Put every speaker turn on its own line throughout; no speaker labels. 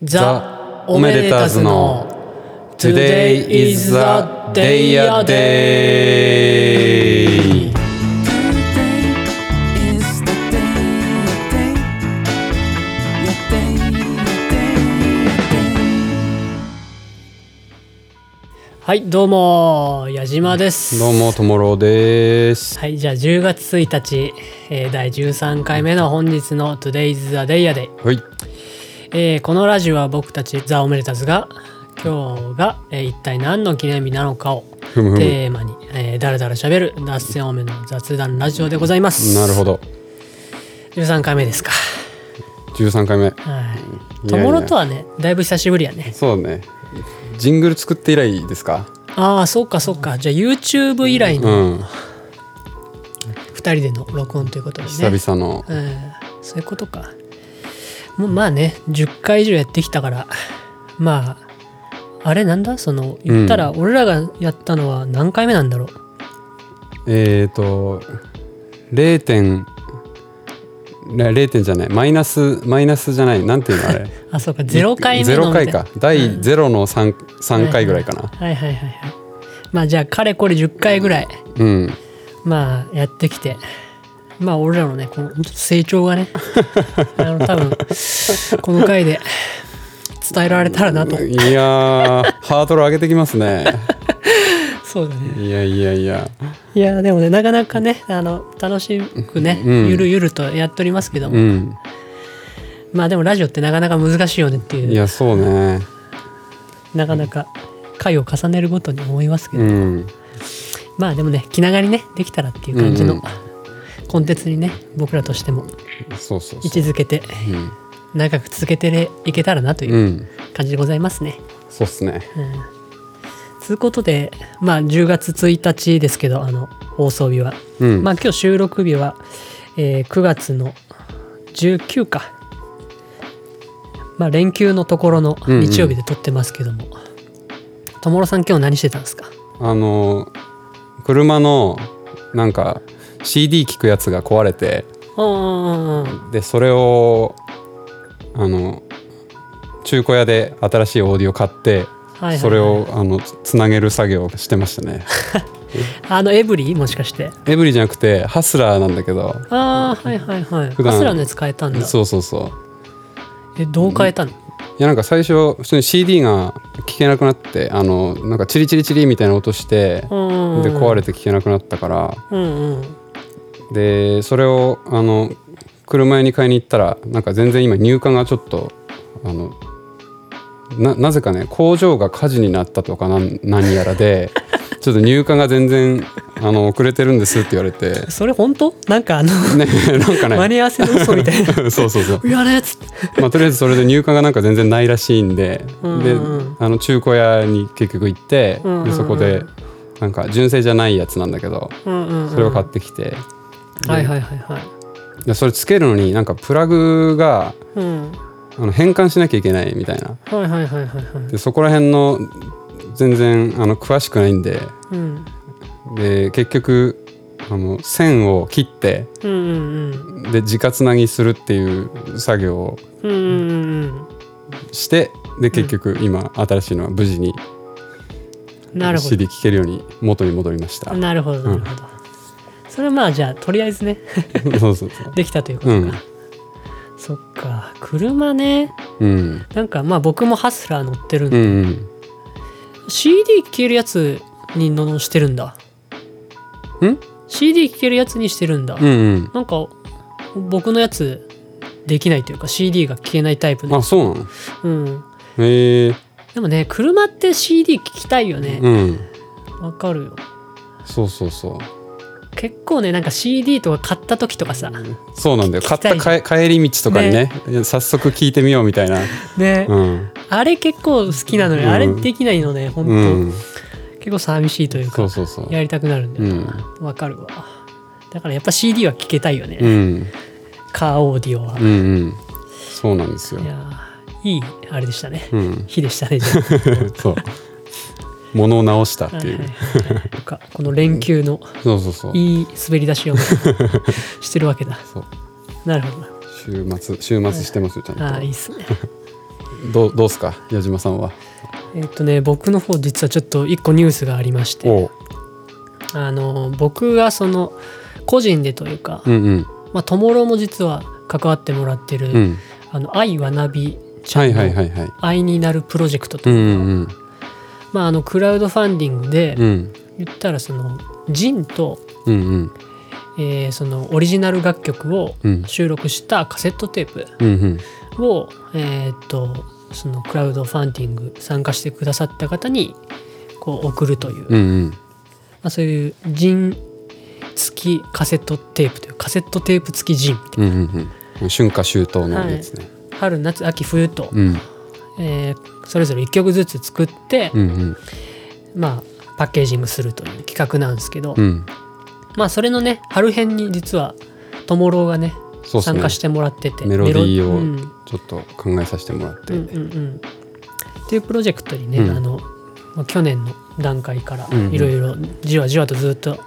ザ・オメデターズの Today
はいどうも矢島ですはいじゃあ10月1日、えー、第13回目の本日のトゥデイズ
is the day
えーこのラジオは僕たちザ・オメレタズが今日が、えー一体何の記念日なのかをテーマに、えー、だらだらしゃべる脱線多めの雑談ラジオでございます。
なるほど。
13回目ですか。
13回目。
はい。
いやい
と
や
もろとはねだいぶ久しぶりやね。
そうだね。ジングル作って以来ですか？
ああそうかそうか。じゃあ YouTube 以来
う
の
ん。
2人での録音ということでね。
久々の。
うん、そういうことか。もうまあね、10回以上やってきたから、まあ、あれなんだ？その、言ったら、俺らがやったのは何回目なんだろう、
えっ、ー、と0点ね0点じゃない。マイナスマイナスじゃない。なんていうのあれ？
あ、そうか、0回目の
0回か。第0の 3, 3回ぐらいかな。
はいはいはいはい。まあじゃあ、かれこれ10回ぐらい、
うん。
まあ、やってきて、まあ、俺らのね、この成長がね、あの、多分、この回で伝えられたらなと。
いやーハードル上げてきますね。
そうだね。
いやいやいや。
いや、でもね、なかなかね、あの、楽しくね、
うん。
ゆるゆるとやっておりますけども、
うん。
まあでもラジオってなかなか難しいよねっていう、
いやそうね。
なかなか回を重ねるごとに思いますけど、
うん。
まあでもね、気長にね、できたらっていう感じの
うんうん
コンテンツにね、僕らとしても
そうそう
位置づけて、長く続けていけたらなといううん
うん
感じでございますね。
そうっすね
ということで、まあ10月1日ですけど、あの、放送日は。
うん
まあ今日収録日は、えー9月の19か。まあ連休のところの
うんうん
日曜日で撮ってますけども。ともろさん今日何してたんですか？
あの車のなんか CD 聞くやつが壊れてでそれをあの中古屋で新しいオーディオ買って、
はい
それをあのつなげる作業をしてましたね。
あのエブリィもしかして。
エブリじゃなくてハスラーなんだけど。
ああはいはいはい。ハスラーのやつ変えたんだ。
そうそうそう。
えどう変えたの？
いやなんか最初普通に CD が聞けなくなってあのなんかチリチリチリみたいな音してで壊れて聞けなくなったから
うんうん
でそれをあの車屋に買いに行ったらなんか全然今入荷がちょっとあのななぜかね工場が火事になったとかなん何やらで ちょっと入荷が全然あの遅れてるんですって言われて。
それ本当？なんかあの、
ねなんかね。
間に合わせの嘘みたいな。
そうそうそう。
やれっつ
まあ、とりあえずそれで入荷がなんか全然ないらしいんで、
うん
で
うん。
あの中古屋に結局行って、
うんうんうん。
でそこでなんか純正じゃないやつなんだけど
うんうんうん。
それを買ってきて、
はいはいはいはい。
でそれつけるのになんかプラグが
うん。
あの変換しなきゃいけないみたいな。
はいはいはいはいはい
でそこら辺の全然あの詳しくないんで。
うん。
で結局あの線を切って
うんうん
で直つなぎするっていう作業を
うんうんうんうん。
してで結局今新しいのは無事に
なるほ
CD 聴けるように元に戻りました。
どなるほどなるほど、それはまあじゃあとりあえずね
そうそうそう。
できたということか、
うん。
そっか。車ね。
うん。
なんかまあ僕もハスラー乗ってるん
う
で、
んうん。
CD 聴けるやつにのしてるんだ。
ん
？CD 聴けるやつにしてるんだ、
うん
なんか僕のやつできないというか CD が聴けないタイプ
うん
の。
あそうなの？
うん。
へえ。
でもね車って CD 聴きたいよね。
うん。
わ、かるよ。
そうそうそう
結構ねなんか CD とか買った時とかさ
そうなんだよ。買った帰帰り道とかにね早速聞いてみようみたいな。
ね、
うん。
あれ結構好きなのに、
うん。
あれできないのね本当、
うん。
結構寂しいという
そ
か
うそうそう。
やりたくなるんだよ
うん。
かるわ。だからやっぱ CD は聴けたいよね、
うん。
カーオーディオは、
うんうん。そうなんですよ。
いやーいいあれでしたね、
うん。
日でしたね
そう物を直したっ
はいはい
ていう
はい。なんかこの連休のいい滑り出しを してるわけだ。
そう。
なるほど。
週末週末してますよちゃんと。
ああいいっすね。
どうどうすか矢島さんは？
えっとね僕の方実はちょっと一個ニュースがありまして。あの僕がその個人でというか、
うんうん。
まあトモロも実は関わってもらってる、
うん。
あの愛わなびちゃ
はい
んの愛になるプロジェクトと
う
いうか、
んうん
まああのクラウドファンディングで、
うん。
言ったらそのジンと、
うんうん。
えーそのオリジナル楽曲を
うん。
収録したカセットテープ
うんうん。
を、えーっとそのクラウドファンディング参加してくださった方にこう送るという、ま
うんうん。
あ、そういうジン付きカセットテープというカセットテープ付きジンみたい
うんうんうん。春夏秋冬のやつね、
な春夏秋冬と、
うん
えーそれぞれ1曲ずつ作って、
うんうん。
まあパッケージングするという企画なんですけど、
うん。
まあそれのね春編に実はトモローがね
ね。
参加してもらってて
メロディーを
うん。
ちょっと考えさせてもらって、
うんうんうん。っていうプロジェクトにね、
うん。
あのまあ去年の段階からいろいろじわじわとずっと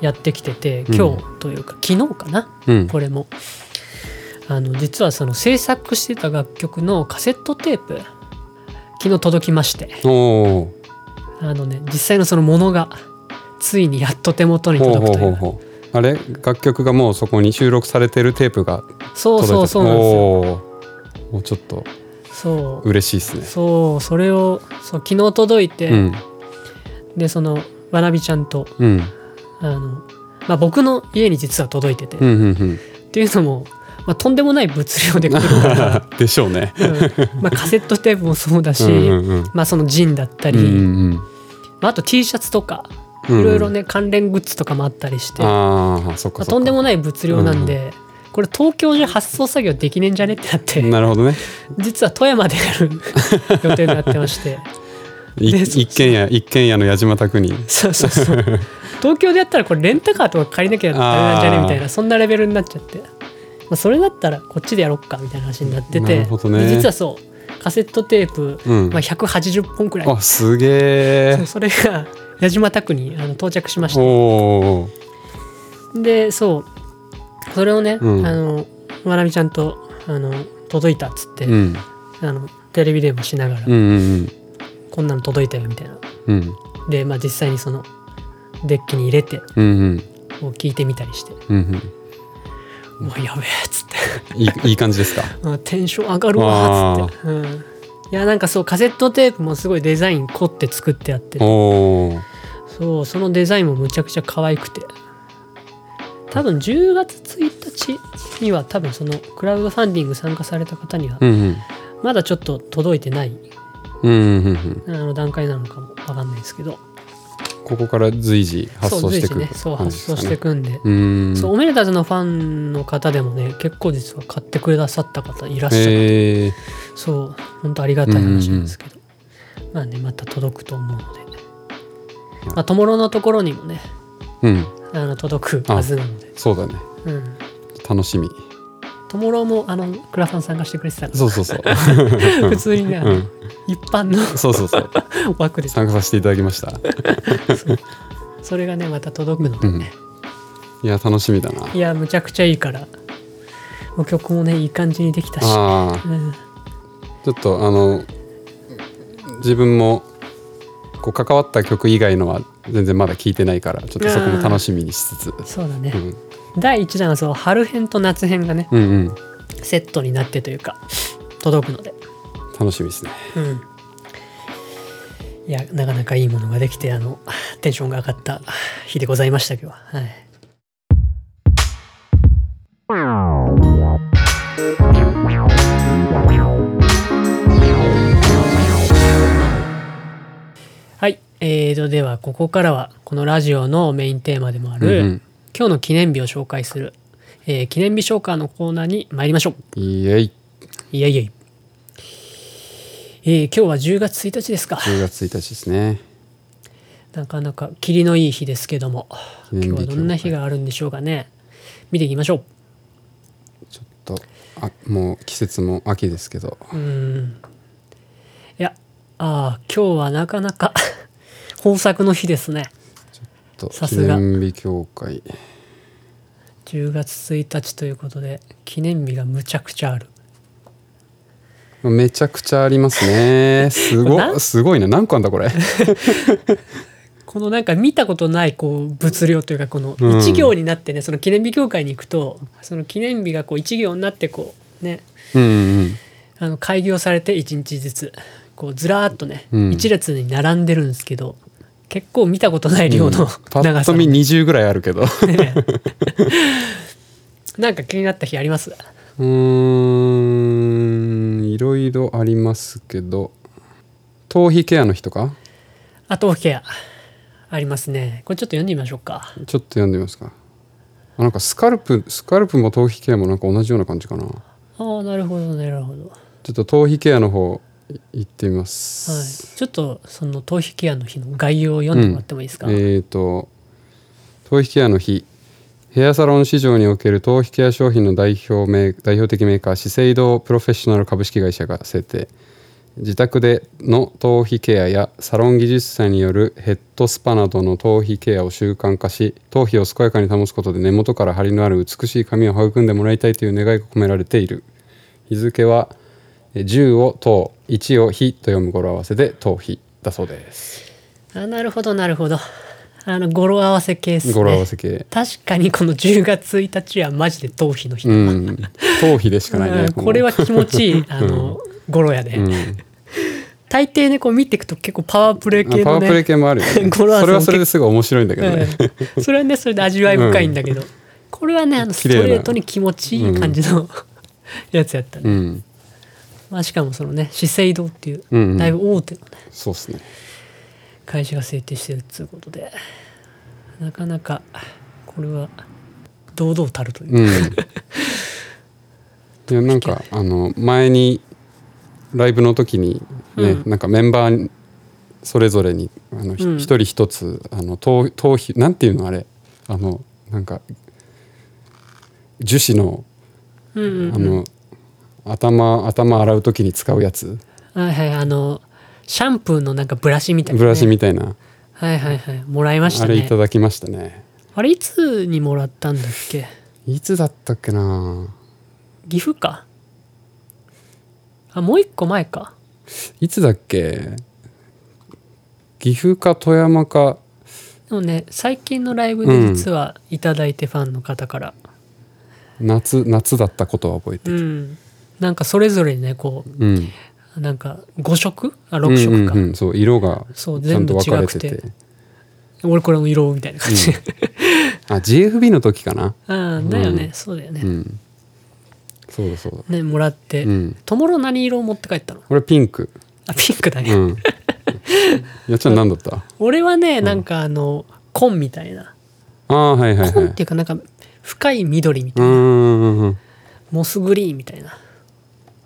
やってきてて、
うん。
今日というか昨日かな
うん。
これも。あの実はその制作してた楽曲のカセットテープ昨日届きまして。あのね実際のそのものがついにやっと手元に届くという。う
ほあれ楽曲がもうそこに収録されてるテープが
そう
届いて
そうそうなんですよ。
もうちょっと
そう。
嬉しいですね。
そうそれをそう昨日届いて、
うん。
でそのわなびちゃんと
うん。
あの、まあ、僕の家に実は届いてて、
うんうん。
っていうのも、まあ、とんでもない物量で来る。から、
うんでしょうね。
うん。まあ、カセットテープもそうだし、
うんうんうん。
まあ、そのジンだったり、
うんうん
まあ、あと T シャツとかい
うん。
ろいろね関連グッズとかもあったりして、ま
あ
とんでもない物量なんで、これ東京じゃ発送作業できねえんじゃねってなって、
なるほどね。
実は富山でやる予定になってまして。
一軒家一軒家の矢島宅に。
そうそうそう。東京でやったらこれレンタカーとか借りなきゃダメなんじゃねみたいなそんなレベルになっちゃって、まあ、それだったらこっちでやろっかみたいな話になって
な
て
ね。
で実はそうカセットテープ、
うん。
まあ、180本くらい、
あすげえ
それが 矢島宅にあの到着しまし
お
て
お
でそうそれをね、
うん。
あのまなみちゃんとあの届いたっつって、
うん。
あのテレビ電話しながら、
うんうん
こんなの届いたよみたいな。
うん。
で、まあ、実際にそのデッキに入れて
うんうん。
こう聞いてみたりして。
うん「
うわやべえ」っつって。
うんいいいい感じですか？
あテンション上がるわーっつって、うん、いやなんかそうカセットテープもすごいデザイン凝って作ってあってそうそのデザインもむちゃくちゃ可愛くて。多分10月1日には多分そのクラウドファンディング参加された方にはまだちょっと届いてない
うんうんうん。
あの段階なのかもわかんないですけど
ここから随時発送していく
ねそう発送していくんで、そうオメレタズのファンの方でもね結構実は買ってくださった方いらっしゃって
へえ
そう本当ありがたい話なんですけど、まあねまた届くと思うので。まあ友ろのところにもね
うん。
あの届くはずなので。
そうだね。
うん。
楽しみ
友ろもあのクラファン参加してくれてたか
そうそうそう。
ら 普通にね、
うん。
一般の
そうそうそう。
枠で。
参加させていただきました。
それがねまた届くので。ね、
いや楽しみだな。い
やむちゃくちゃいいから。もう曲もねいい感じにできたし、うん、
ちょっとあの自分もこう関わった曲以外のは全然まだ聞いてないからちょっとそこも楽しみにしつつ、
そうだね、
うん、
第1弾はそう春編と夏編がね
うんうん。
セットになってというか届くので。
楽しみですね。
うん。いやなかなかいいものができてあのテンションが上がった日でございました今日は。はい。はい。えーとではここからはこのラジオのメインテーマでもある、
うんうん
今日の記念日を紹介する、えー記念日紹介のコーナーに参りましょう。
イエイ。
いやいやいえー今日は10月1日ですか。
10月1日ですね。
なかなか霧のいい日ですけども今日はどんな日があるんでしょうかね。見ていきましょ
ちょっとあもう季節も秋ですけど。
ううん。いやああ今日はなかなか 豊作の日ですね
と記
さすが。
念日協会。
10月1日ということで記念日がむちゃくちゃある。
めちゃくちゃありますね。すご
な
すごいな。何個あんだこれ？
このなんか見たことないこう物量というかこの
うん。
一行になってね、その記念日協会に行くとその記念日がこう一行になってこうね。
うんうん
あの開業されて1日ずつこうずらーっとね、
うん。
一列に並んでるんですけど結構見たことない量の
パ
長さ。の、
ッと見20ぐらいあるけど。
なんか気になった日あります？
ーんいろいろありますけど。頭皮ケアの日とか？
あ頭皮ケアありますね。これちょっと読んでみましょうか。
ちょっと読んでみますか。あなんかスカルプスカルプも頭皮ケアもなんか同じような感じかな。
ああなるほどなるほど。は
ちょっと頭皮ケアの方い行ってみま
い。
す、
ちょっとその頭皮ケアの日の概要を読んでもらってもいいですか、
えー、と頭皮ケアの日。ヘアサロン市場における頭皮ケア商品の代表メー代表的メーカー資生堂プロフェッショナル株式会社が制定。自宅での頭皮ケアやサロン技術者によるヘッドスパなどの頭皮ケアを習慣化し頭皮を健やかに保つことで根元から張りのある美しい髪を育んでもらいたいという願いが込められている。日付はえ10を頭1を日と読む語呂合わせで頭皮だそうです。
あなるほどなるほど。あの語呂合わせ系ですね。
語呂合わせ系。
確かにこの10月1日はマジで頭皮の日
うん、頭皮でしかないね
うん。これは気持ちいい あの、語呂やで、
うん、
大抵ねこう見ていくと結構パワープレイ系のね
あパワープレイ系もあるよね。
語呂合わせも
それはそれですごい面白いんだけどね。
うん。それはねそれで味わい深いんだけど、これはねあのストレートに気持ちいい感じの、やつやったね、
うん、
まあ、しかもそのね資生堂っていう、
うんうん。
だいぶ大手のね
そうですね。
会社が制定してるっつうことでなかなかこれは堂々たるという
うん。いや なんかあの前にライブの時にね、
うん。
なんかメンバーそれぞれにあのひ
うん。
一人一つあの頭頭皮なんていうのあれ。あのなんか樹脂の
うんうん。
あの、頭頭洗う時に使うやつ？
はいはいあのシャンプーのなんかブラシみたいな、ね、
ブラシみたいな、
はいはいはいもらいました
あれい
ね
ただきましたね。
あれいつにもらったんだっけ？
いつだったっけな？
岐阜か。あもう一個前か。
いつだっけ？岐阜か富山か。
でもね最近のライブで実はいただいてファンの方から。
夏夏だったことは覚えてる、
うんなんかそれぞれにねこ
うん、
うなんか5色？あ6色か、
うんうんうん。そう色が
そう全部違く俺これも色みたいな感じ、
あ GFB の時かな。
ああだよね、
うん。
そうだよね、
うん。そうだそうだ。
ねもらって、
うん。
ともろ何色を持って帰ったの？
これピンク。
あピンクだね、
うん。やっちゃん何だった？
俺はねなんかあの紺みたいな。
ああはいはいはい。
紺っていうかなんか深い緑みたいな、モスグリーンみたいな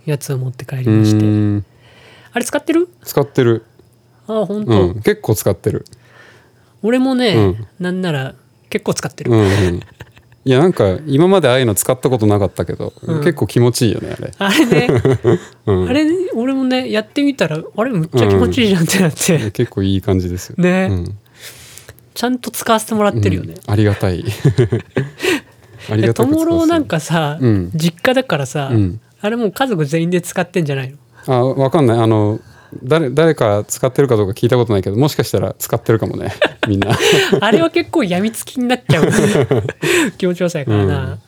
やつを持って帰り
う
まして。あれ使ってる？
使ってる。
ああ本当、
うん結構使ってる。
俺もね、
うん。
なんなら結構使ってる、
うんうん。いやなんか今までああいうの使ったことなかったけど、
うん。
結構気持ちいいよねあれ、
あれね、
うん、
あれ俺もねやってみたらあれむっちゃ気持ちいいじゃんってなって、
結構いい感じですよ。
ね。
うん。
ちゃんと使わせてもらってるよね、
うん。ありがたい。あり
え
がたく使わせて
ともろなんかさ、
うん。
実家だからさ、
うん
あれもう家族全員で使ってんじゃないの？
あわかんない。あの誰誰か使ってるかどうか聞いたことないけどもしかしたら使ってるかもね。みんな。
あれは結構やみつきになっちゃう。気持ちよさやからな、
うん。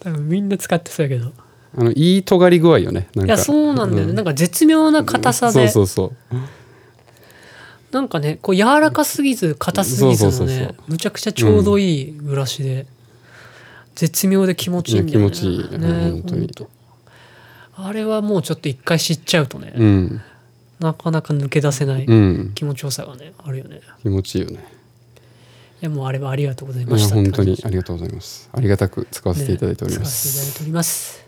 多分みんな使ってそうやけど。
あのいい尖り具合よね。
いやそうなんだよね、
う
なんか絶妙な硬さで、
そうそうそう。
なんかねこう柔らかすぎず硬すぎずの
そうそうそう
ねむちゃくちゃちょうどいいブラシで、絶妙で気持ちいいんだよね。
気持ちいい。
ね
本当に。
ほんとあれはもうちょっと一回知っちゃうとね、
うん。
なかなか抜け出せない
うん。
気持ちよさがねあるよね。
気持ちいいよね。
いやもうあれはありがとうございました
本当にありがとうございます。ありがたく使わ
じ
せていただいておりま
ね使わせていただい
す、
ております。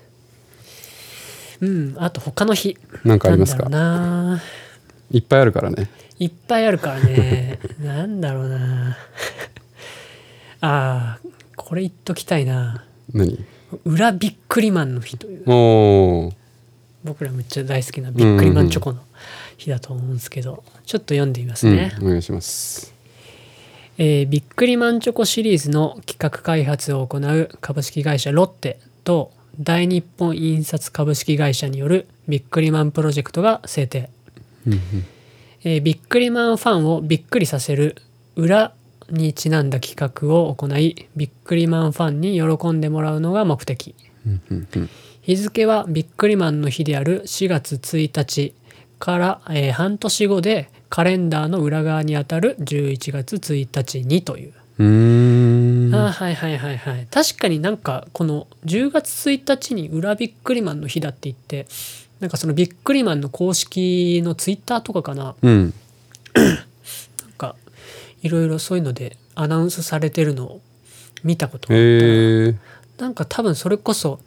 うんあと他の日。
なんかありますか？
い
っぱいあるからね。
いっぱいあるからね。なんだろうな。あーこれ言っときたいな。
何？
裏ビックリマンの日という僕らめっちゃ大好きなビックリマンチョコの日だと思うんですけどちょっと読んでみますね、
うん、お願いします。
えービックリマンチョコシリーズの企画開発を行う株式会社ロッテと大日本印刷株式会社によるビックリマンプロジェクトが制定、えービックリマンファンをびっくりさせる裏にちなんだ企画を行いビックリマンファンに喜んでもらうのが目的日付はビックリマンの日である4月1日から、えー半年後でカレンダーの裏側にあたる11月1日にという。
うーん。
あーはいはいはいはい。確かになんかこの10月1日に裏ビックリマンの日だって言ってなんかそのビックリマンの公式のツイッターとかかな。
うん。
なんかいろいろそういうのでアナウンスされてるのを見たことがあった
え
なんか多分それこそ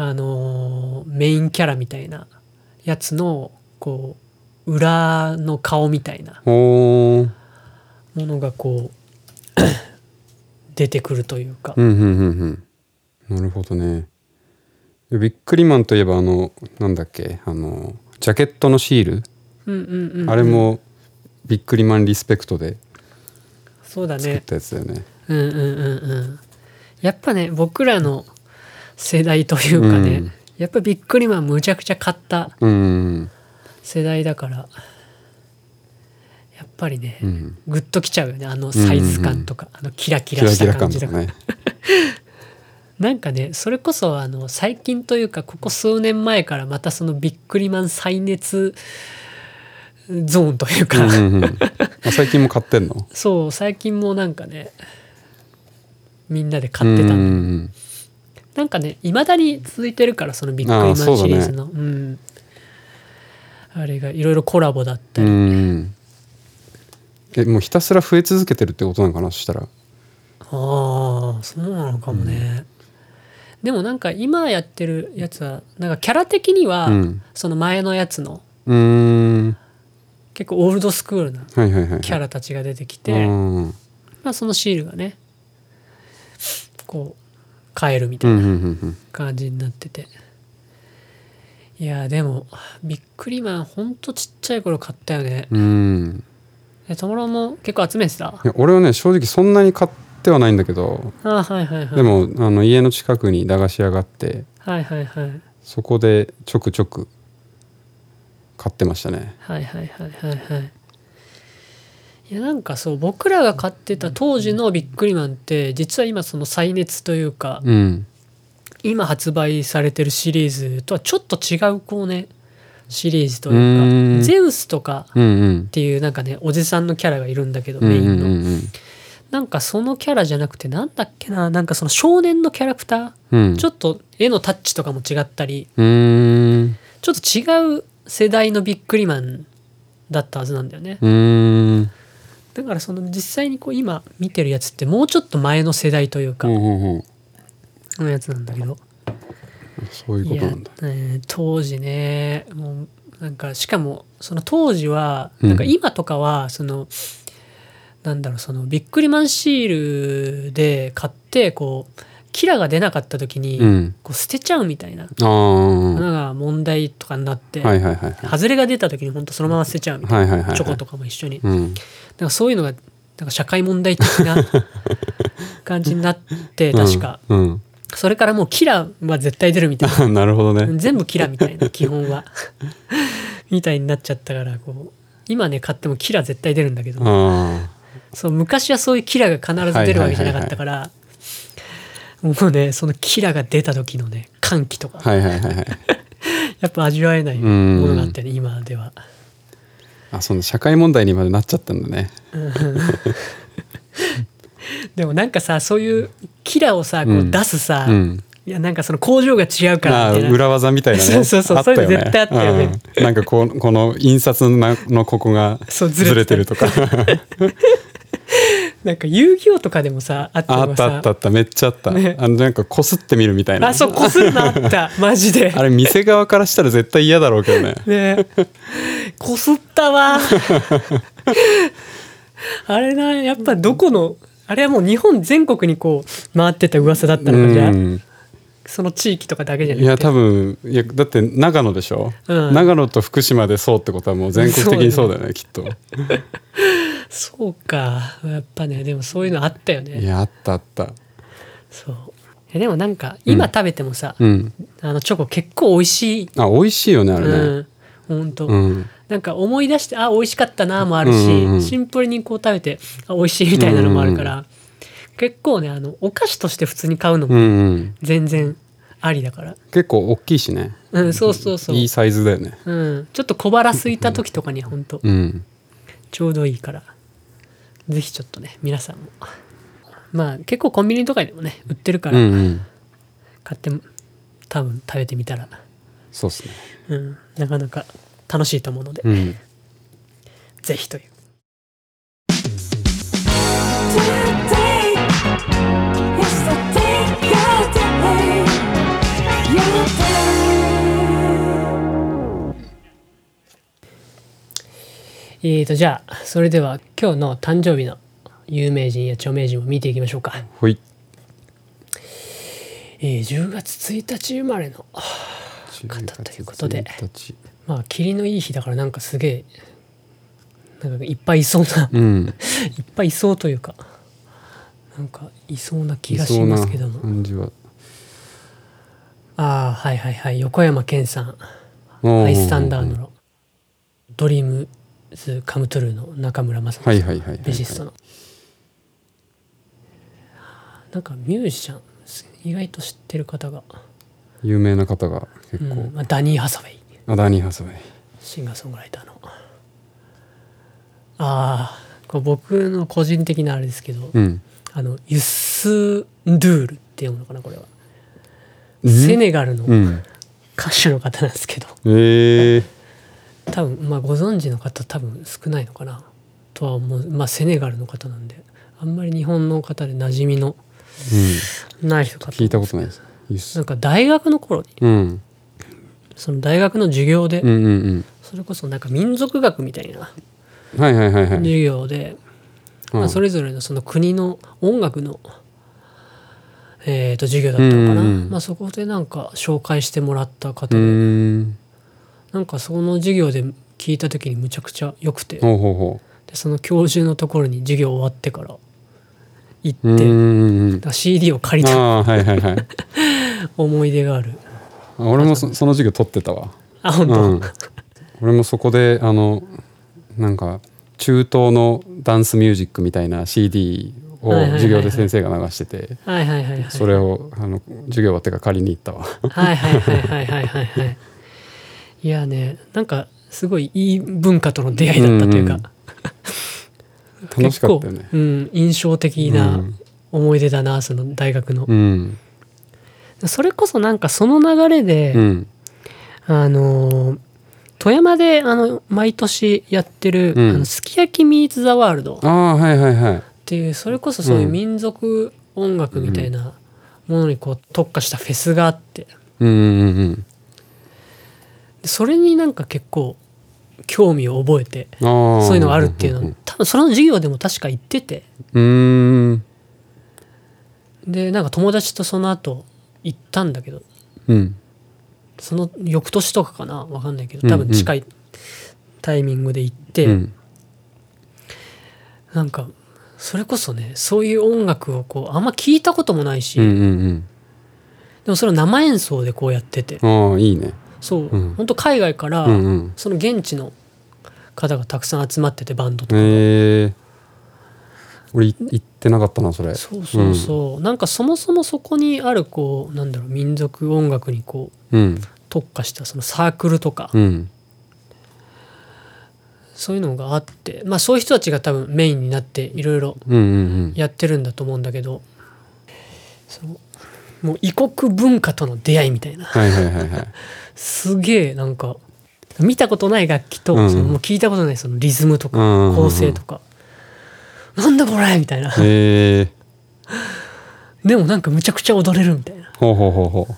あのーメインキャラみたいなやつのこう裏の顔みたいなものがこう出てくるというか、
うんうんうんうん。なるほどね。ビックリマンといえばあのなんだっけあのジャケットのシール、
うんうんうん。
あれもビックリマンリスペクトで
そうだね。
作ったやつだよね。
うんうんうんうん。やっぱね僕らの世代というかね、
うん。
やっぱビックリマンむちゃくちゃ買った
うん。
世代だからやっぱりね、
うん。
グッときちゃうよね。あのサイズ感とか、あのキラキラし
キラキラ
た感じとか
感とか。ね
なんかねそれこそあの最近というかここ数年前からまたそのビックリマン再熱ゾーンというか、
うんうんうん。あ最近も買ってんの？
そう最近もなんかねみんなで買ってた
うん
だ
ん
なんかねいまだに続いてるからそのビックリマンシリーズの。うん。あれがいろいろコラボだったり、
うん。うんえもうひたすら増え続けてるってことなのかなそしたら。
ああそうなのかもね、でもなんか今やってるやつはなんかキャラ的には、
うん。
その前のやつの結構オールドスクールなキャラたちが出てきて、
うん。
まあ、そのシールがねこう変えるみた
うん
いな感じになってて、いやでもビックリマンほんとちっちゃい頃買ったよね。
うん。うん
えともろも結構集めてた？
いや俺はね正直そんなに買ってはないんだけど。
あはいはいはい。
でもあの家の近くに駄菓子屋があって
はいはいはい。
そこでちょくちょく買ってましたね。
はいはいはいはいはいいやなんかそう僕らが買ってた当時のビックリマンって実は今その再熱というか、
うん。
今発売されてるシリーズとはちょっと違うこうねシリーズというかゼウスとかっていうなんかねおじさんのキャラがいるんだけど
うん
メインの、なんかそのキャラじゃなくてなんだっけななんかその少年のキャラクター、
うん。
ちょっと絵のタッチとかも違ったりちょっと違う世代のビックリマンだったはずなんだよねだからその実際にこう今見てるやつってもうちょっと前の世代というかのやつなんだけど。
そういうことなんだ、
えー当時ねもうなんかしかもその当時は
うん。
なんか今とかはその、なんだろうそのビックリマンシールで買ってこうキラが出なかった時に、
うん。
こう捨てちゃうみたいな。のが問題とかになって、
はいはいはい
外れが出た時に本当そのまま捨てちゃうみたいな、
はいはいはいはい。
チョコとかも一緒に、
うん。
かそういうのがなんか社会問題的な 感じになって確か、
うん、
それからもうキラは絶対出るみたいな。
う んなるほどね。
全部キラみたいな基本は。みたいになっちゃったからこう今ね買ってもキラ絶対出るんだけど、
あ
そう昔はそういうキラが必ず出るわけじゃなかったから、もうねそのキラが出た時のね歓喜とか、
あはいはいはいはい。
やっぱ味わえない
ん
ものがあってね今では。
あその社会問題にまでなっちゃったんだね。
でもなんかさそういうキラをさこ
う
うん。出すさ、
うん。
いやなんかその工場が違うから
あ
みたいな。
裏技みたいなね。
そうそうそう
あったよね。
そういうの絶対あったよね。
うん。なんかこうこの印刷ののここがず
れて
るとか
なんか遊戯王とかでもさあった
あったあったあった。めっちゃあった、
ね。
あのなんかこすってみるみたいな。
あそうこするのあった。マジで。
あれ店側からしたら絶対嫌だろうけどね。
ね。こすったわ。あれなやっぱどこのあれはもう日本全国にこう回ってた噂だったのかじゃあ。
うん。
その地域とかだけじゃなくて。
いや多分いやだって長野でしょ、
うん。
長野と福島でそうってことはもう全国的にそうだよね。きっと
そうか。やっぱねでもそういうのあったよ
い
ね
やあったあった。
そう。えでもなんか今食べてもさ、
うん。
あのチョコ結構美味しい。
あ美味しいよねあれね。
うん。ほんと、
うん。
なんか思い出してあ美味しかったなもあるし、
うんうんうん。
シンプルにこう食べてあ美味しいみたいなのもあるから、結構ねあのお菓子として普通に買うのも
うんうん。
全然ありだから、
結構大きいしね。
うん、そうそうそう。
いいサイズだよね。
うん、ちょっと小腹空いた時とかにほんと
うん。
ちょうどいいからぜひちょっとね皆さんも。まあ結構コンビニとかでもね売ってるか
うん
ら
うん。
買って多分食べてみたら、
そうっすね。
うん、なかなか楽しいと思うので、
うん。
ぜひという。
Today is the day,
えーとじゃあそれでは今日の誕生日の有名人や著名人を見ていきましょうか、
ほい。
えー10月1日生まれの方ということで
10月1日
まあ霧のいい日だからなんかすげえなんかいっぱいいそうな
うん。
いっぱいいそうというかなんかいそうな気がしますけども。
感じは。
ああはいはいはい。横山健さん。
おー。
ハイスタンダードのドリームズカムトゥルーの中村正人さん。
はいはいはいはい
ベストの。なんかミュージシャン意外と知ってる方が、
有名な方が結構。
うん。まあ、ダニー・ハサウェイ。
アダニー・ハサウェイ。
シンガーソングライターの。ああ僕の個人的なあれですけど、
うん。
あのユッス・ンドゥールって読むのかなこれは、セネガルの
うん。
歌手の方なんですけど。
ええ
多分まあご存知の方多分少ないのかな。とは思う。まあセネガルの方なんで。あんまり日本の方で馴染みの
うん。
ない人かと
聞いたことないです。
なんか大学の頃に
うん。
その大学の授業で、
うんうんうん。
それこそなんか民族学みたいな授業で、まあ、それぞれのその国の音楽の、えー、と授業だったのかな、
うんうんうん。
まあ、そこでなんか紹介してもらった方
う
で、なんかその授業で聞いた時にむちゃくちゃ良くて。
ほうほうほ
でその教授のところに授業終わってから行って、
ううーん
だから CD を借りた。
ああはいはいはい。
思い出がある。
あ俺もそその授業取ってたわ。
あ本当、
うん。俺もそこであのなんか中東のダンスミュージックみたいな CD を
はいはいはいはい。
授業で先生が流してて
はいはいはいはい。
それをあの授業終わってから借りに行ったわ。
はいはいはいはいはいはいはいいやねなんかすごいいい文化との出会いだったというか、
うんうん楽しかったよね。
結構、うん、印象的
う
なん。思い出だなその大学の、
うん。
それこそなんかその流れで、
うん。
あのー富山であの毎年やってる、
うん。
あのすき焼きミーツ・ザ・ワールド。っ
ああはいはいはい。
ていうそれこそそういう民族音楽みたいなものにこう特化したフェスがあって。
うんうんうん
でそれになんか結構興味を覚えてそういうのがあるっていうの
ん
は多分その授業でも確か言ってて。
うんうん。
でなんか友達とその後行ったんだけど
うん。
その翌年とかかな？わかんないけど多分近いタイミングで行って、
うん。
なんかそれこそねそういう音楽をこうあんま聞いたこともないし、
うんうん
でもそれを生演奏でこうやってて。
うんああいいね
そう、
うん。
ほんと海外から
うんうん。
その現地の方がたくさん集まっててバンドとか
え俺い行ってなかったなそれ。
そうそうそう、なんかそもそもそこにあるこうなんだろう民族音楽にこう
うん。
特化したそのサークルとか、
うん。
そういうのがあってまあそういう人たちが多分メインになっていろいろ
うんうんうん。
やってるんだと思うんだけどそのもう異国文化との出会いみたいな。
はいはいはいはい
すげえなんか見たことない楽器と、
うん。
そのもう聞いたことないそのリズムとか
うんうんうん。
構成とか、なんだこれみたいな。でもなんかむちゃくちゃ踊れるみたいな。
ほうほうほうほ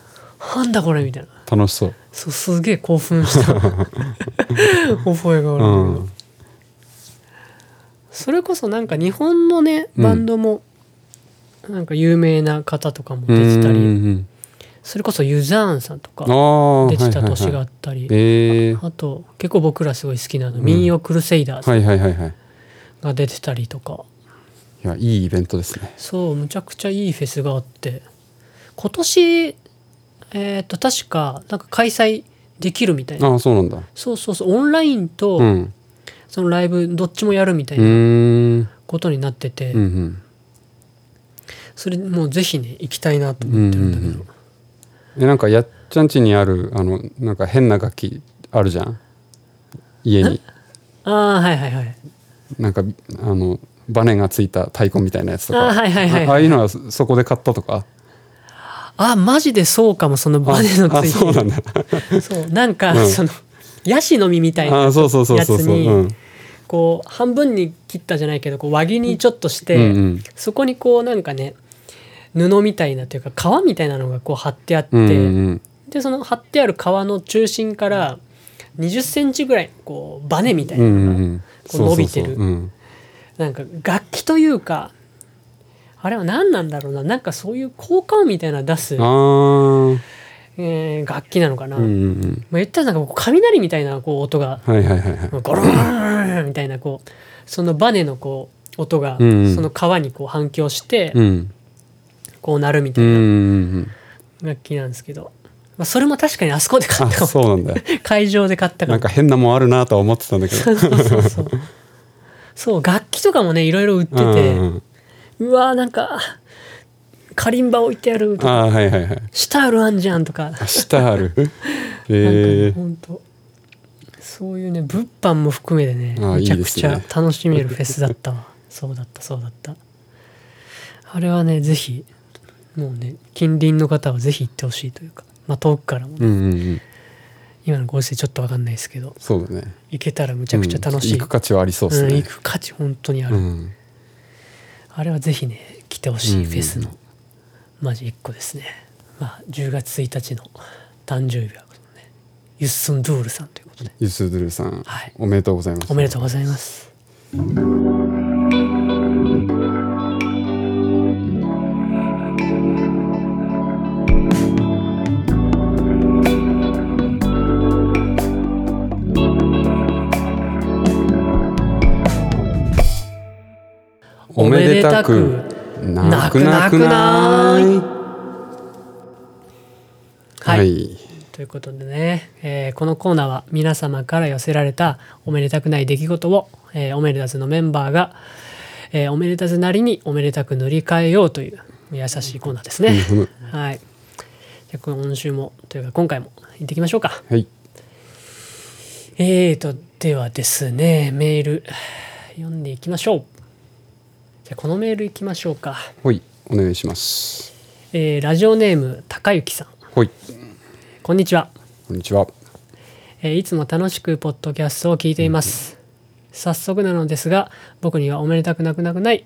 なんだこれみたいな。
う楽しそう。
そうすげえ興奮した。覚えがある
うん。
それこそなんか日本のねバンドもなんか有名な方とかも出てたり、
うんうん
それこそユザーンさんとか出てた年があったり、
ええ
あと結構僕らすごい好きなの、民謡クルセイダーが出てたりとか、
いやいいイベントですね。
そうむちゃくちゃいいフェスがあって。今年えっ、と確かなんか開催できるみたいな。
ああそうなんだ。
そうそうそう。オンラインと
うん。
そのライブどっちもやるみたいうなことになってて、
うんうん。
それもうぜひね行きたいなと思ってるんだけど、
うんうんえなんかやっちゃんちにあるあのなんか変な楽器あるじゃん。家に。
ああはいはいはい。
なんかあのバネがついた太鼓みたいなやつとか。
あはいはいはい
あああいうのはそそこで買ったとか？
あマジでそうかもそのバネの
あ
ついて。
そうなんだ。
そうなんか、
うん。
そのヤシの実みたいな
あそうそうそうそうそう、
やつに
うん、
こう半分に切ったじゃないけどこう輪切りにちょっとして、
うんうん。
そこにこうなんかね布みたいなというか皮みたいなのがこう貼ってあって、
うんうん
でその貼ってある皮の中心から20センチぐらいこうバネみたいなのがこう伸びてる。なんか楽器というかあれは何なんだろうな。なんかそういう効果音みたいなの出す、えー楽器なのかな、
うんうんうん。
まあ、言ったらなんかこう雷みたいなこう音が
はいはいはいはい。
ゴロンゴロンみたいなこうそのバネのこう音がその皮にこう反響して
うん
こうなるみたいな楽器なんですけど、まあ、それも確かにあそこで買
あ
ったか
そうなんだ。
も 会場で買ったかも
なんか変なもんあるなとは思ってたんだけど。
そうそうそう楽器とかもねいろいろ売ってて、
うんう
わーなんかカリンバ置いてあるとか。
あーはいはいはい。
シタールあんじゃんとか。
あ下ある
なんか
ええ
ねほんと。そういうね物販も含めてね。めちゃくちゃ楽しめるフェスだったわ。そうだったそうだった。あれはねぜひもうね近隣の方はぜひ行ってほしいというかまあ遠くからもね、
うんうんうん。
今のご時世ちょっと分かんないですけど
そうだね。
行けたらむちゃくちゃ楽しい、
うん行く価値はありそうです
うん
ね
行く価値本当にある、
うん。
あれはぜひね来てほしいフェスの、マジ1個ですね。まあ10月1日の誕生日は、ね、ユッスンドゥールさんということで。
ユスドゥルさん、
はい。
おめでとうございます。
おめでとうございます
めでたくなくなくない？
はい、
はい
ということでね、えーこのコーナーは皆様から寄せられたおめでたくない出来事を、えーおめでたずのメンバーが、えーおめでたずなりにおめでたく塗り替えようという優しいコーナーですね。
うん
はい。じゃあ今週もというか今回も行ってきましょうか。
はい
えーとではですねメール読んでいきましょう。じゃあこのメールいきましょうか。
ほいお願いします
えーラジオネーム高幸さん
ほい
こんにちは。
こんにちは
えーいつも楽しくポッドキャストを聞いています。早速なのですが、僕にはおめでたくなくなくない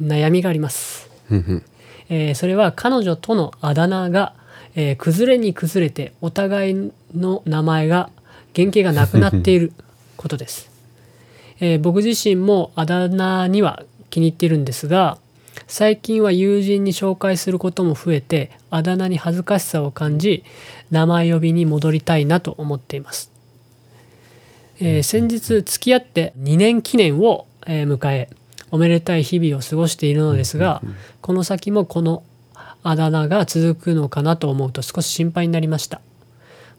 悩みがあります。
うんうん
えーそれは彼女とのあだ名が、えー崩れに崩れてお互いの名前が原型がなくなっていることです。えー僕自身もあだ名には気に入っているんですが最近は友人に紹介することも増えてあだ名に恥ずかしさを感じ名前呼びに戻りたいなと思っています。えー先日付き合って2年記念を、えー迎えおめでたい日々を過ごしているのですがこの先もこのあだ名が続くのかなと思うと少し心配になりました。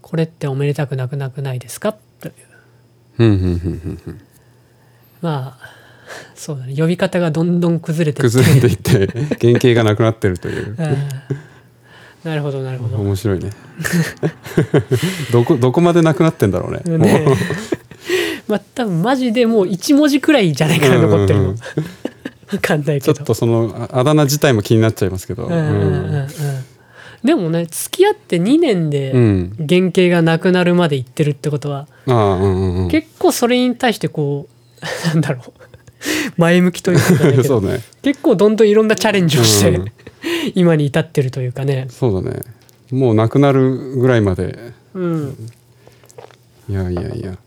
これっておめでたくなくなくないですか？という。まあそうだね。呼び方がどんどん崩れて
崩れていって原型がなくなってるという。
うん。なるほどなるほど。
面白いね。どこどこまでなくなってんだろうね。
ね
もう。
まあ多分マジでもう1文字くらいじゃないかな残ってるの。
うん。うん
分かんない
ちょ
けど
っとそのああだ名自体も気になっちゃいますけど。
うんうんうんうん。でもね付き合って2年で
うん。
原型がなくなるまでいってるってことは、
うんうんうん。
結構それに対してこうなんだろう前向きというか
ね。
結構どんどんいろんなチャレンジをして、
うん。
今に至ってるというかね、
そうだね。もうなくなるぐらいまで。
うん、
いやいやいや。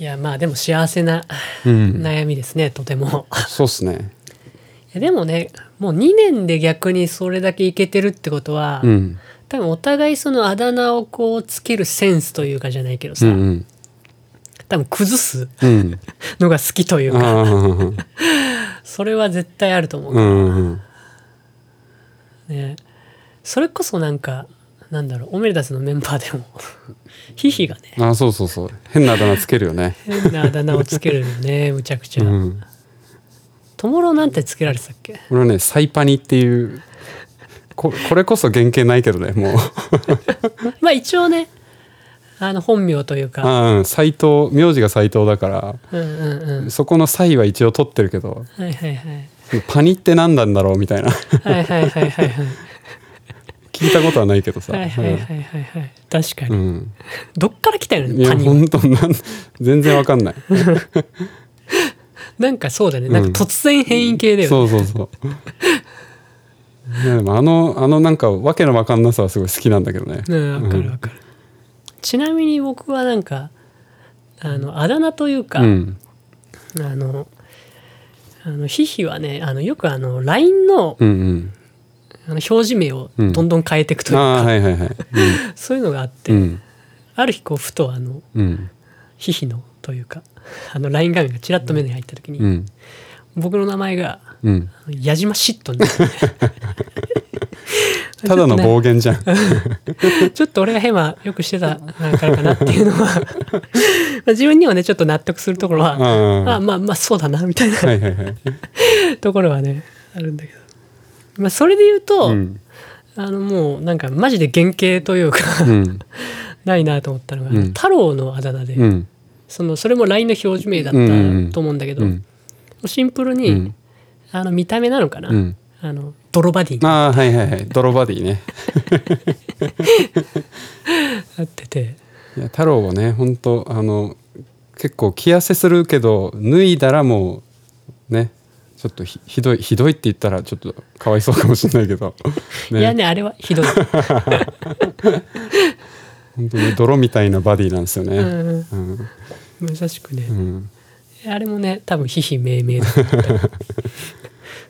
いやまあでも幸せな
うん。
悩みですね、とても。
そうっすね。
いやでもねもう2年で逆にそれだけいけてるってことは、
うん。
多分お互いそのあだ名をこうつけるセンスというかじゃないけどさ、
うんうん
多分崩す
うん。
のが好きという
あ
か。
あうん。
それは絶対あると思う、
うんうん。
ね。それこそなんかなんだろうオメレタスのメンバーでも ヒヒがね。
あそうそうそう。変なあだ名つけるよね。
変なあだ名をつけるよね むちゃくちゃ。
うん。
トモロなんてつけられてたっけ？
俺はねサイパニっていうここれこそ原型ないけどねもう。
まあ一応ねあの本名というか。
あうん。斎藤名字が斎藤だから。
うんうんうん。
そこのサイは一応取ってるけど。
はいはいはい。
パニって何なんだろうみたいな。
はいはいはいはいはい。
聞いたことはないけどさ。
はいはいはいはいはい。確かに、
うん。
どっから来たよ
いや
ねパニ
本当なん全然わかんない。
なんかそうだね。なんか突然変異系だよね、
そうそうそう。いやでもあのあのなんかわけのわかんなさはすごい好きなんだけどね。
うんわかるわかる、ちなみに僕はなんかあのあだ名というか、
うん。
あのあのヒヒはねあのよくあの LINE の
うんうん。
あの表示名をどんどん変えていくというか、
ああはいはいはい。
そういうのがあって、
うん。
ある日こうふとあの
うん。
ヒヒのというかあの LINE 画面がちらっと目に入った時に、
うん。
僕の名前が
うん。
矢島シットになって
ただの暴言じゃん。
ちょっと俺がヘマよくしてたからかなっていうのは。まあ自分にはねちょっと納得するところは
あ
あまあまあそうだなみたいな。
はいはいはい。
ところはねあるんだけど、まあ、それで言うと、
うん。
あのもうなんかマジで原型というか
うん。
ないなと思ったのが、
うん。
太郎のあだ名で、
うん。
そのそれも LINE の表示名だったと思うんだけど、
うん。
シンプルに、
うん。
あの見た目なのかな、
うん
あの泥バディ。に
ああはいはいはい。泥バディね。
なってて。
いや太郎はね本当あの結構着痩せするけど脱いだらもうねちょっとひひどいひどいって言ったらちょっとかわいそうかもしれないけど、
いやねあれはひどい、
本当に泥みたいなバディなんですよね。
うん、
うん。
まさしくね、
うん。
あれもね多分ひひ命名だと思った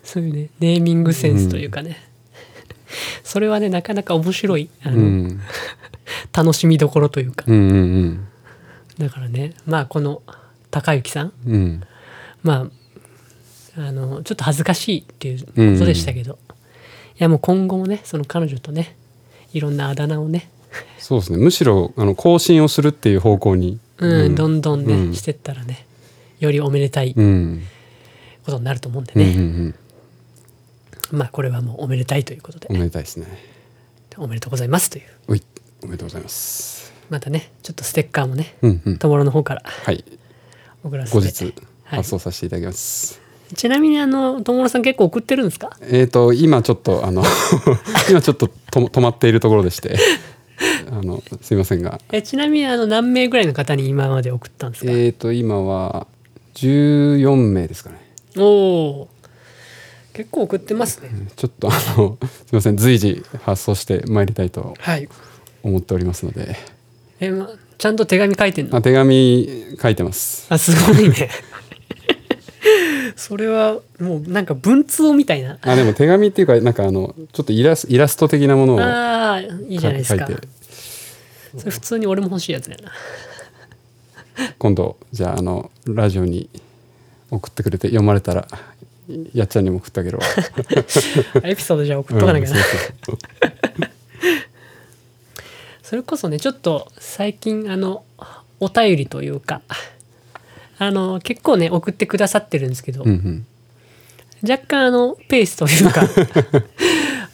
そういうねネーミングセンスというかね、それはねなかなか面白いあの、
うん。
楽しみどころというか。
うんうん
だからねまあこの高之さん。
うん。うん
まああのちょっと恥ずかしいっていうことでしたけど、いやもう今後もねその彼女とねいろんなあだ名をね、
そうですね。むしろあの更新をするっていう方向に
うんどんどんね、
うん。
してったらねよりおめでたい
うん。
ことになると思うんで
うんうんう
ね、
ん
まあこれはもうおめでたいということで。
おめでたいですね。
おめでとうございますという。
おいおめでとうございます。
またねちょっとステッカーもね
うんう
の方から
はい。
送らせて。
後日
はい。
発送させていただきます、
ちなみにあのともろさん結構送ってるんですか？
えっ、と今ちょっとあの 今ちょっとと止まっているところでして。あのすいませんが。
えちなみにあの何名ぐらいの方に今まで送ったんですか、
えっ、と今は14名ですかね。
おお結構送ってますね、
ちょっとあの すいません随時発送してまいりたいと
はい。
思っておりますので。
え、ま、ちゃんと手紙書いてんの？
あ手紙書いてます。
あすごいね。それはもうなんか文通みたいな。
あでも手紙っていうかなんかあのちょっとイラスイラスト的なものを
ああいいじゃないですか。それ普通に俺も欲しいやつだよな。
今度じゃああのラジオに送ってくれて読まれたらやっちゃんにも送ってあげるわ。
エピソードじゃあ送っとかなきゃな、
うん そ
れこそねちょっと最近あのお便りというかあの結構ね送ってくださってるんですけど、
うんうん。
若干あのペースというか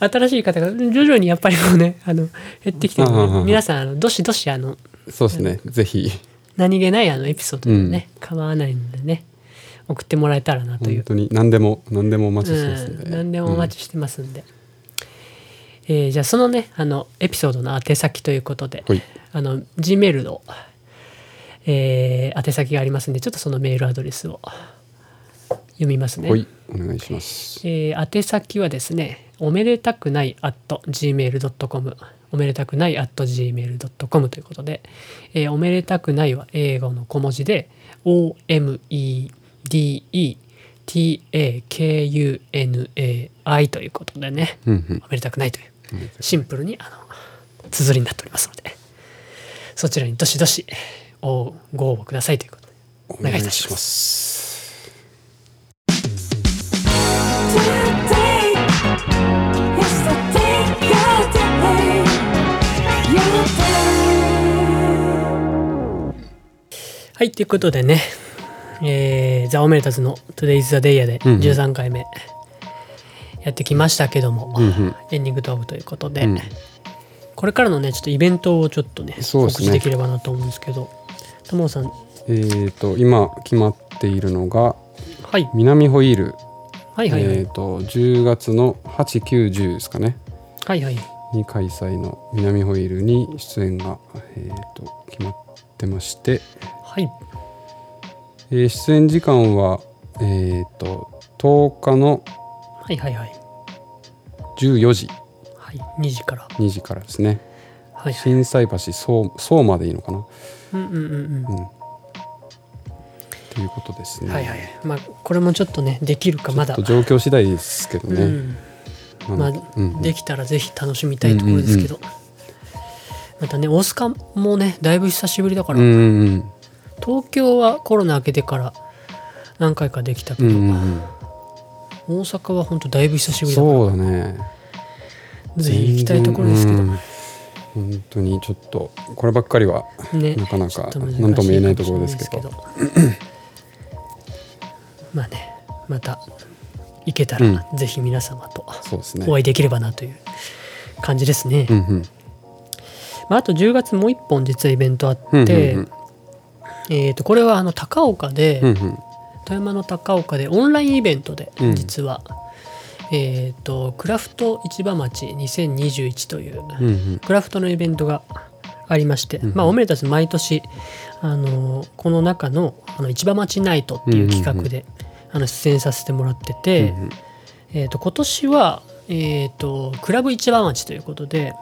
新しい方が徐々にやっぱりこうねあの減ってきてるので
うんうんうん
皆さんあのどしどしあの
そうですね。ぜひ。
何気ないあのエピソードでもね、構わないのでね送ってもらえたらなという、
本当に何でも何でもお待ちしてますんで、
うん、何でもお待ちしてますんで、えーじゃあそのねあのエピソードの宛先ということで、
はい。
あの Gmail の、えー宛先がありますんでちょっとそのメールアドレスを読みますね。
はいお願いします。
えー宛先はですね、おめでたくない at gmail.com、おめでたくない at gmail.com ということで、えーおめでたくないは英語の小文字で、DETAKUNAI ということでね、
うんうん、
おめでたくないという。シンプルにあの綴りになっておりますので。そちらにどしどしご応募くださいということで。お願いいたします。はい、ということでね、えー、ザ・オメルタズの Today's the Day やで
うんうん。
13回目やってきましたけども、
うんうん。
エンディングトークということで、
うん。
これからのね、ちょっとイベントをちょっとね、告知できればなと思うんですけど、ともさん、
えー、と今決まっているのが
はい、
南ホイール、
はいはいはい、
えー、と10月の8910ですかね。
はいはい、
に開催の南ホイールに出演が、えー、と決まってまして、
はい、
えー出演時間は、えー、と10日の
はいはいはい、
14時
はい、2時から、
2時からですね
はい、
心斎橋そう相馬でいいのかな？
うんうんうんうん。
うんということですね。
はいはい。まあ、これもちょっとね、できるかまだ。
状況次第ですけどね。
うん。まあ、
うん
できたらぜひ楽しみたいところですけど。またね、大須賀もね、だいぶ久しぶりだから、
うんうん
東京はコロナ明けてから何回かできたけど、
うん
大阪は本当だいぶ久しぶりだから、
そうだね。
ぜひ行きたいところですけど、
うん。本当にちょっとこればっかりは
ね、
なかなか何とも言えないところですけど。
まあね、また行けたら、ぜひ皆様と。お会いできればなという感じですね。
うんうん。
まあ、あと10月もう一本実はイベントあって、
うんうんうん
えー、とこれはあの高岡で、
うんうん。
富山の高岡でオンラインイベントで
うん。
実は、えー、とクラフト市場町2021という
うんうん。
クラフトのイベントがありまして、
うん
まあ、おめでたち毎年、あのこの中のあの市場町ナイトっていう企画で、あの出演させてもらってて、
うんうん。
えー、と今年は、えー、とクラブ市場町ということで、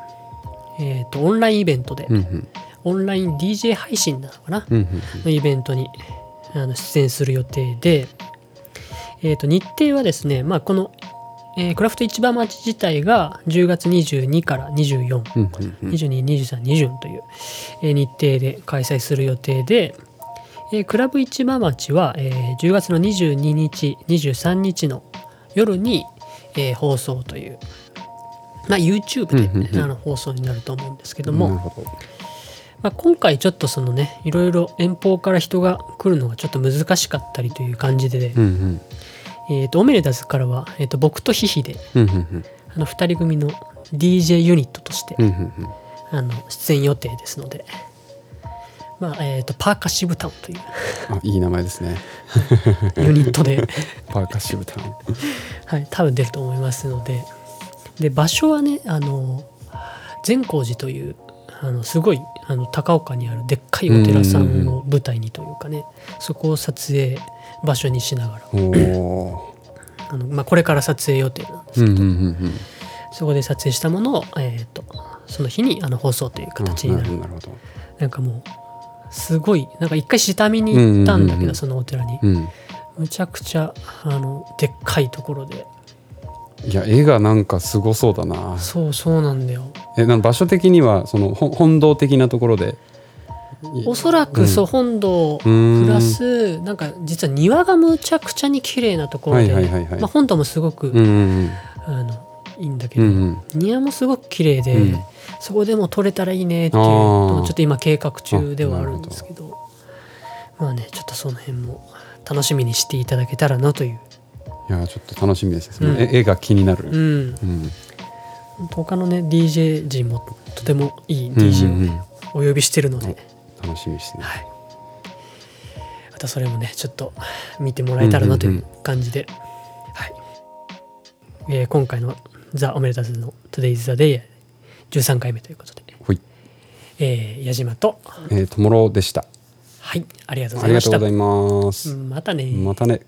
えー、とオンラインイベントで、
うんうん
オンライン DJ 配信なのかな、のイベントにあの出演する予定で、えー、と日程はですね、まあ、この、えークラフト市場町自体が10月22から24、
うんうんうん。
22、23、24という、えー日程で開催する予定で、えークラブ市場町は、えー10月の22日、23日の夜に、えー放送という、まあ、YouTube で、
うんうんうん。
あの放送になると思うんですけど
な
も。まあ、今回ちょっとそのねいろいろ遠方から人が来るのがちょっと難しかったりという感じで、
うんうん。
えー、とオメレダズからは、えー、と僕とヒヒで
うんうん
あの2人組の DJ ユニットとして、
うんうんうん。
あの出演予定ですので、まあえー、とパーカッシブタウンという。
あいい名前ですね。
ユニットで、
パーカッシブタウン。
はい、多分出ると思いますので。で場所はねあの善光寺というあのすごいあの高岡にあるでっかいお寺さんを舞台にというかねそこを撮影場所にしながらあの、まあ、これから撮影予定なんです
ー。うんうんうんうん。
そこで撮影したものを、えー、とその日にあの放送という形になる
あなるほどな
んかもうすごいなんか一回下見に行ったんだけど、そのお寺に、
うん。
むちゃくちゃあのでっかいところで
いや絵がなんかすごそうだな。
そうそうなんだよ
えな場所的にはそのほ本堂的なところで？い
おそらくそう本堂プ
うん。
ラスなんか実は庭がむちゃくちゃに綺麗なところで、まあ、本堂もすごく、あのいいんだけど、庭もすごく綺麗で、
うん。
そこでも撮れたらいいねっていうのをちょっと今計画中ではあるんですけどまあねちょっとその辺も楽しみにしていただけたらなという、
いやちょっと楽しみですね。絵絵が気になる。
うん、
うん
他のね DJ 陣もとてもいい
うん
DJ を
うん。
ね、お呼びしてるので、
楽しみですね。
はい、またそれもねちょっと見てもらえたらなという感じで、はい。えー今回の「ザ・オメレタズ」の「Today's the Day」13回目ということで、
ほい。
えー矢島と。
えー、ともろでした。
はい。ありがとうございました。
がとうございます。
うんまたね。
またね。